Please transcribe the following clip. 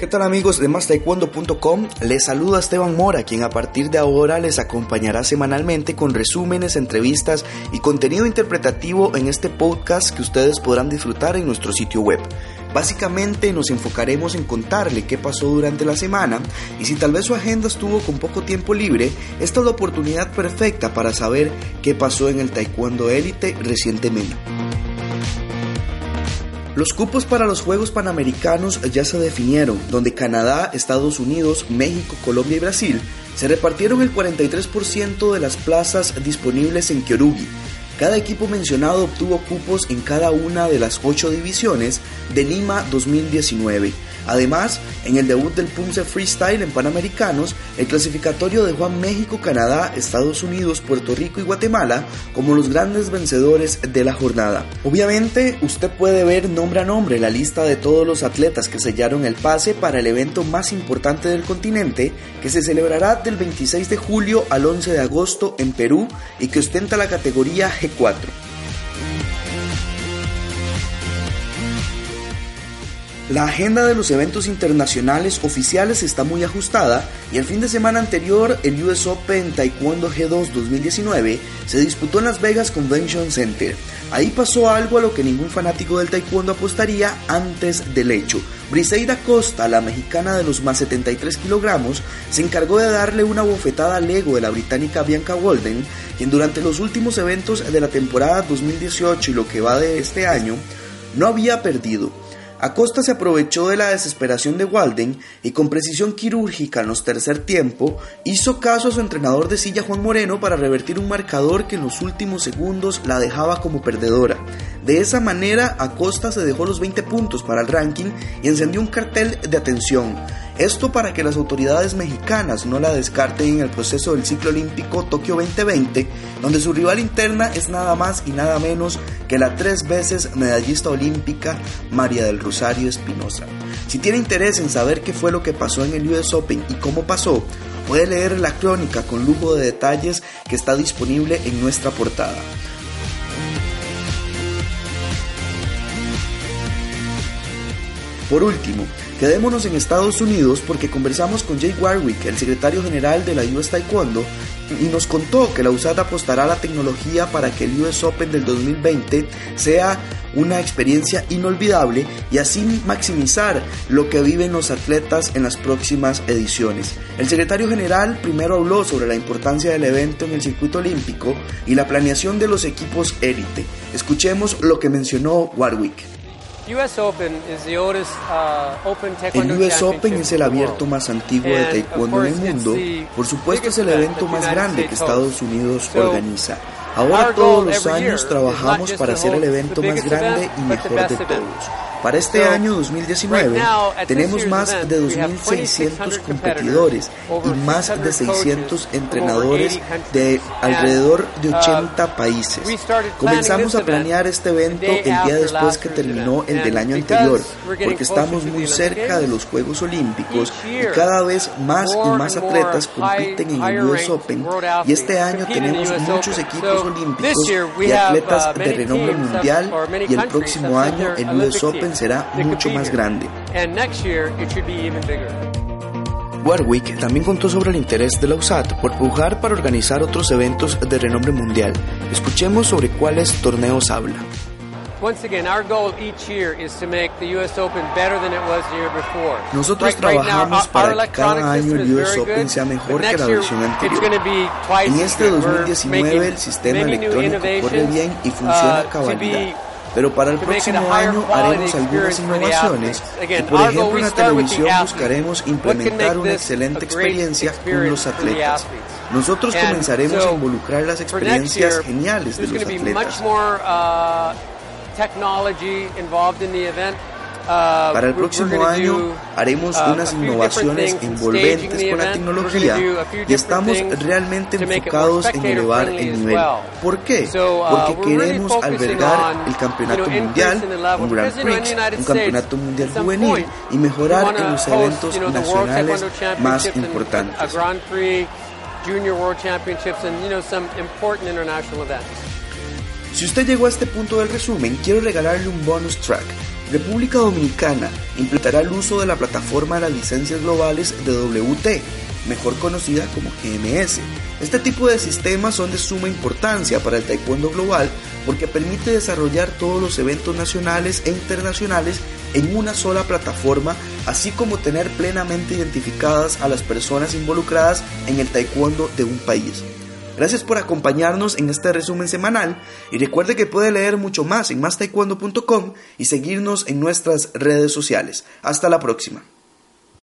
¿Qué tal amigos de MásTaekwondo.com? Les saluda Esteban Mora, quien a partir de ahora les acompañará semanalmente con resúmenes, entrevistas y contenido interpretativo en este podcast que ustedes podrán disfrutar en nuestro sitio web. Básicamente nos enfocaremos en contarle qué pasó durante la semana y si tal vez su agenda estuvo con poco tiempo libre, esta es la oportunidad perfecta para saber qué pasó en el Taekwondo Élite recientemente. Los cupos para los Juegos Panamericanos ya se definieron, donde Canadá, Estados Unidos, México, Colombia y Brasil se repartieron el 43% de las plazas disponibles en Kyorugi. Cada equipo mencionado obtuvo cupos en cada una de las ocho divisiones de Lima 2019 Además, en el debut del Punce Freestyle en Panamericanos, el clasificatorio dejó a México, Canadá, Estados Unidos, Puerto Rico y Guatemala como los grandes vencedores de la jornada. Obviamente, usted puede ver nombre a nombre la lista de todos los atletas que sellaron el pase para el evento más importante del continente, que se celebrará del 26 de julio al 11 de agosto en Perú y que ostenta la categoría G4. La agenda de los eventos internacionales oficiales está muy ajustada y el fin de semana anterior el US Open Taekwondo G2 2019 se disputó en Las Vegas Convention Center. Ahí pasó algo a lo que ningún fanático del taekwondo apostaría antes del hecho. Briseida Costa, la mexicana de los más 73 kilogramos, se encargó de darle una bofetada al ego de la británica Bianca Walden, quien durante los últimos eventos de la temporada 2018 y lo que va de este año, no había perdido. Acosta se aprovechó de la desesperación de Walden y con precisión quirúrgica en los tercer tiempo hizo caso a su entrenador de silla Juan Moreno para revertir un marcador que en los últimos segundos la dejaba como perdedora. De esa manera Acosta se dejó los 20 puntos para el ranking y encendió un cartel de atención. Esto para que las autoridades mexicanas no la descarten en el proceso del ciclo olímpico Tokio 2020, donde su rival interna es nada más y nada menos que la tres veces medallista olímpica María del Rosario Espinosa. Si tiene interés en saber qué fue lo que pasó en el US Open y cómo pasó, puede leer la crónica con lujo de detalles que está disponible en nuestra portada. Por último, quedémonos en Estados Unidos porque conversamos con Jay Warwick, el secretario general de la US Taekwondo, y nos contó que la USAD apostará a la tecnología para que el US Open del 2020 sea una experiencia inolvidable y así maximizar lo que viven los atletas en las próximas ediciones. El secretario general primero habló sobre la importancia del evento en el circuito olímpico y la planeación de los equipos élite. Escuchemos lo que mencionó Warwick. Uh, el US Open es el abierto más antiguo de taekwondo en el mundo. Por supuesto es el evento más grande que Estados Unidos organiza. Ahora todos los años trabajamos para hacer el evento más grande y mejor de todos. Para este año 2019 tenemos más de 2.600 competidores y más de 600 entrenadores de alrededor de 80 uh, países. Comenzamos a planear este evento el día después que terminó el del año anterior, porque estamos muy cerca de los Juegos Olímpicos y cada vez más y más atletas compiten en el US Open. y este año tenemos muchos equipos olímpicos y atletas de renombre mundial y el próximo año el US Open será mucho más grande. Warwick también contó sobre el interés de la USAT por pujar para organizar otros eventos de renombre mundial. Escuchemos sobre cuáles torneos habla. Nosotros trabajamos para que cada año el US Open sea mejor que la versión anterior. En este 2019 el sistema electrónico corre bien y funciona a uh, cabalidad pero para el próximo año haremos algunas innovaciones y por ejemplo en la televisión buscaremos implementar una excelente experiencia con los atletas. Nosotros comenzaremos a involucrar las experiencias geniales de los atletas. Uh, Para el próximo año haremos uh, unas innovaciones envolventes con la tecnología y estamos realmente enfocados en elevar el nivel. ¿Por qué? Uh, Porque queremos albergar el campeonato mundial, un Grand Prix, un campeonato mundial juvenil y mejorar en los eventos nacionales más importantes. Si usted llegó a este punto del resumen, quiero regalarle un bonus track República Dominicana implementará el uso de la plataforma de las licencias globales de WT, mejor conocida como GMS. Este tipo de sistemas son de suma importancia para el taekwondo global porque permite desarrollar todos los eventos nacionales e internacionales en una sola plataforma, así como tener plenamente identificadas a las personas involucradas en el taekwondo de un país. Gracias por acompañarnos en este resumen semanal y recuerde que puede leer mucho más en mastaekwondo.com y seguirnos en nuestras redes sociales. Hasta la próxima.